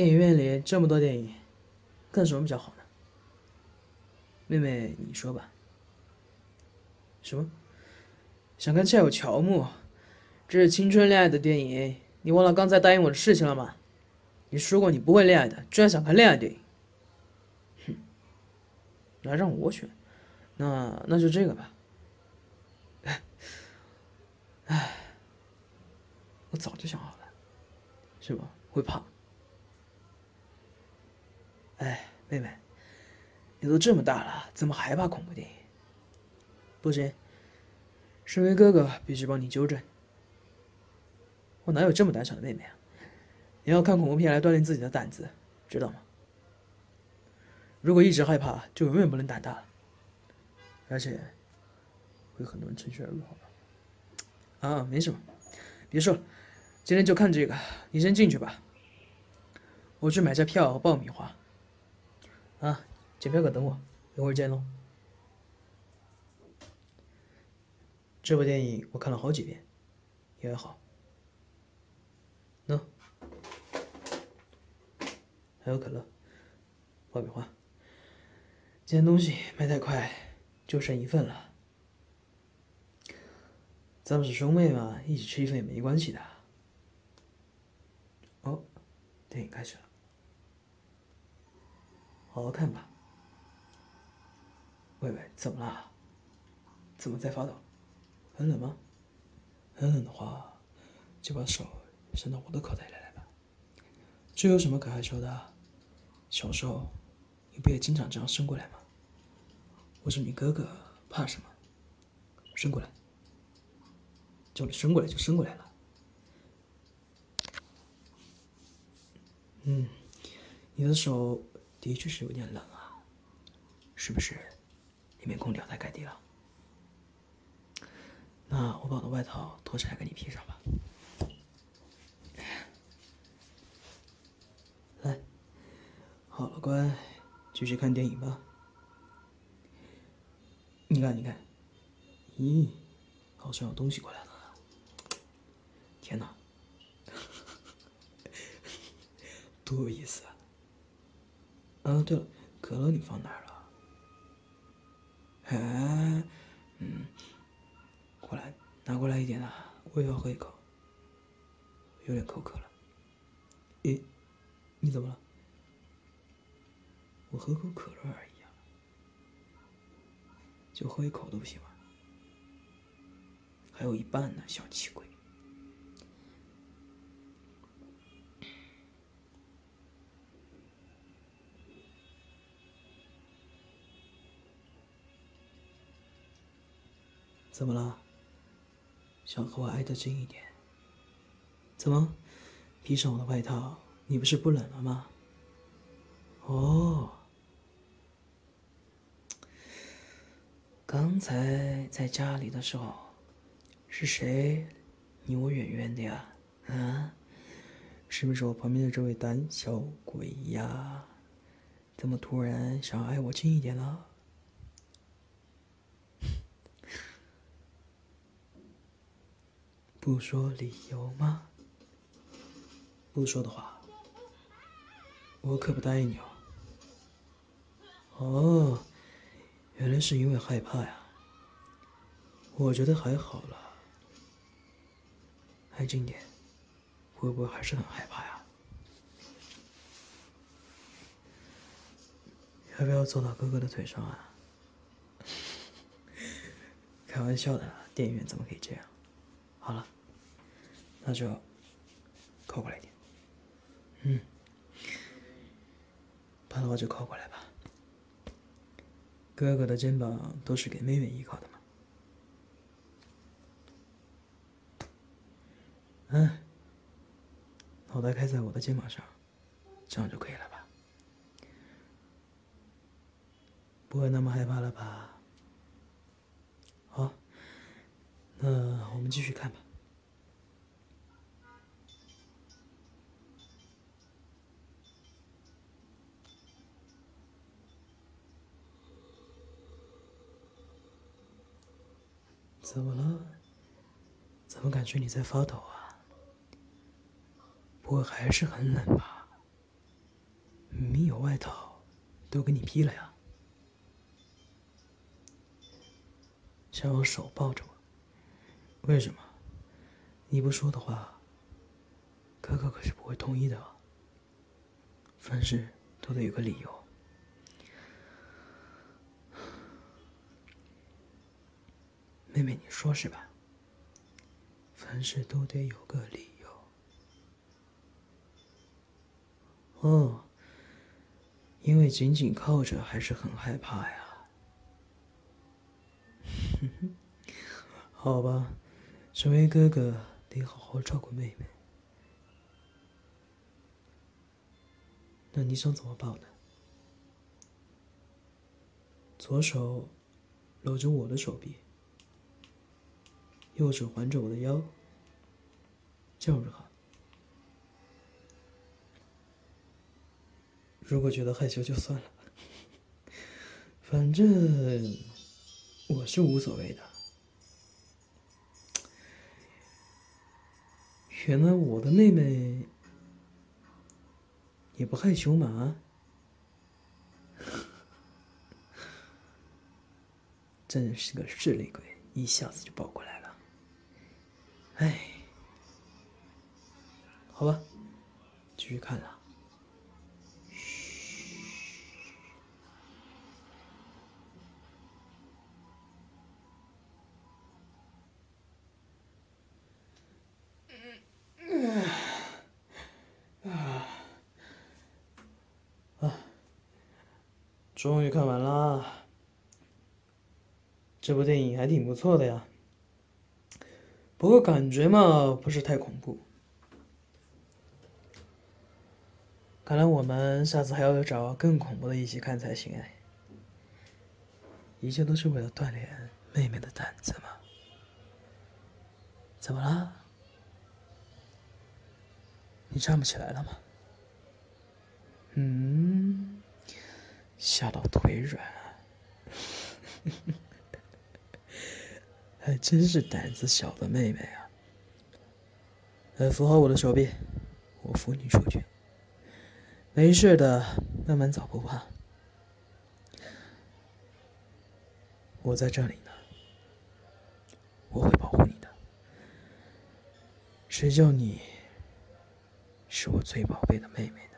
电影院里这么多电影，看什么比较好呢？妹妹，你说吧。什么？想看《恰有乔木》？这是青春恋爱的电影，你忘了刚才答应我的事情了吗？你说过你不会恋爱的，居然想看恋爱电影？哼！还让我选？那那就这个吧。唉，我早就想好了，是吧？会怕。哎，妹妹，你都这么大了，怎么还怕恐怖电影？不行，身为哥哥必须帮你纠正。我哪有这么胆小的妹妹啊？你要看恐怖片来锻炼自己的胆子，知道吗？如果一直害怕，就永远不能胆大了，而且会有很多人趁虚而入，好吧？啊，没什么，别说了，今天就看这个，你先进去吧。我去买下票和爆米花。啊，检票可等我，一会儿见喽。这部电影我看了好几遍，也还好。喏，还有可乐，爆米花。今天东西卖太快，就剩一份了。咱们是兄妹嘛，一起吃一份也没关系的。哦，电影开始了，好好看吧。喂喂，怎么了？怎么在发抖？很冷吗？很冷的话，就把手伸到我的口袋里来吧。这有什么可害羞的？小时候你不也经常这样伸过来吗？我是你哥哥，怕什么？伸过来。叫你伸过来就伸过来了。嗯，你的手的确是有点冷啊，是不是？里面空调太开低了。那我把我的外套脱下来给你披上吧。来，好了，乖，继续看电影吧。你看，你看，咦，好像有东西过来了。天哪，多有意思啊！啊，对了，可乐你放哪儿了？哎，嗯，过来，拿过来一点啊，我也要喝一口，有点口渴了。咦，你怎么了？我喝口可乐而已啊，就喝一口都不行吗？还有一半呢，小气鬼。怎么了？想和我挨得近一点？怎么？披上我的外套，你不是不冷了吗？哦，刚才在家里的时候，是谁离我远远的呀？啊？是不是我旁边的这位胆小鬼呀？怎么突然想挨我近一点了？不说理由吗？不说的话，我可不答应你哦。哦，原来是因为害怕呀。我觉得还好了，安静点，会不会还是很害怕呀？要不要坐到哥哥的腿上啊？开玩笑的，电影院怎么可以这样？好了，那就靠过来一点。嗯，怕的话就靠过来吧。哥哥的肩膀都是给妹妹依靠的嘛。嗯，脑袋开在我的肩膀上，这样就可以了吧？不会那么害怕了吧？好。那我们继续看吧。怎么了？怎么感觉你在发抖啊？不会还是很冷吧？明明有外套都给你披了呀。想用手抱着我？为什么？你不说的话，哥哥可是不会同意的。凡事都得有个理由。妹妹，你说是吧？凡事都得有个理由。哦，因为紧紧靠着还是很害怕呀。好吧，身为哥哥得好好照顾妹妹。那你想怎么抱呢？左手搂着我的手臂，右手环着我的腰，这样就好。如果觉得害羞就算了，反正我是无所谓的。原来我的妹妹也不害羞嘛，真是个势利鬼，一下子就抱过来了。哎，好吧，继续看了。终于看完了，这部电影还挺不错的呀。不过感觉嘛，不是太恐怖。看来我们下次还要找更恐怖的一起看才行哎。一切都是为了锻炼妹妹的胆子嘛。怎么了？你站不起来了吗？嗯。吓到腿软，还真是胆子小的妹妹啊！来扶好我的手臂，我扶你出去。没事的，慢慢走不怕。我在这里呢，我会保护你的。谁叫你是我最宝贝的妹妹？